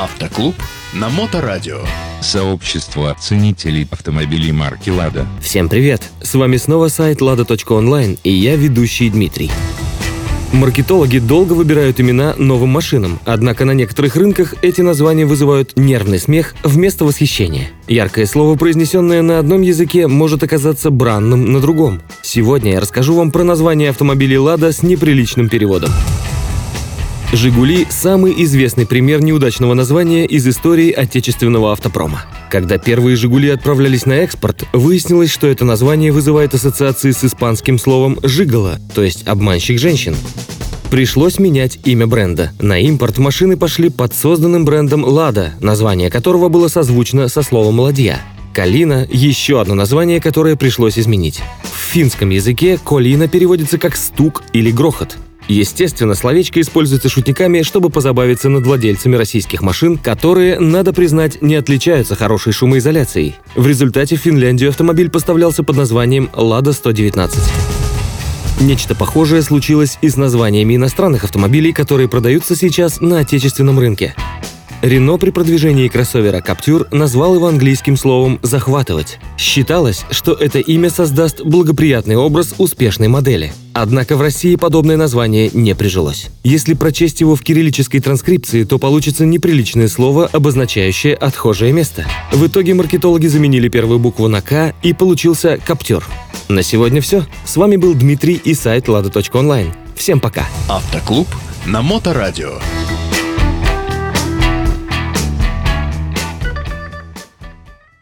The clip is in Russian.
Автоклуб на Моторадио. Сообщество ценителей автомобилей марки «Лада». Всем привет! С вами снова сайт lada.online и я ведущий Дмитрий. Маркетологи долго выбирают имена новым машинам, однако на некоторых рынках эти названия вызывают нервный смех вместо восхищения. Яркое слово, произнесенное на одном языке, может оказаться бранным на другом. Сегодня я расскажу вам про название автомобилей «Лада» с неприличным переводом. «Жигули» – самый известный пример неудачного названия из истории отечественного автопрома. Когда первые «Жигули» отправлялись на экспорт, выяснилось, что это название вызывает ассоциации с испанским словом «жиголо», то есть «обманщик женщин». Пришлось менять имя бренда. На импорт машины пошли под созданным брендом «Лада», название которого было созвучно со словом «ладья». Калина – еще одно название, которое пришлось изменить. В финском языке «колина» переводится как «стук» или «грохот». Естественно, словечко используется шутниками, чтобы позабавиться над владельцами российских машин, которые, надо признать, не отличаются хорошей шумоизоляцией. В результате в Финляндию автомобиль поставлялся под названием «Лада 119». Нечто похожее случилось и с названиями иностранных автомобилей, которые продаются сейчас на отечественном рынке. Рено при продвижении кроссовера Captur назвал его английским словом «захватывать». Считалось, что это имя создаст благоприятный образ успешной модели. Однако в России подобное название не прижилось. Если прочесть его в кириллической транскрипции, то получится неприличное слово, обозначающее отхожее место. В итоге маркетологи заменили первую букву на «К» и получился «Каптер». На сегодня все. С вами был Дмитрий и сайт lada.online. Всем пока! Автоклуб на Моторадио.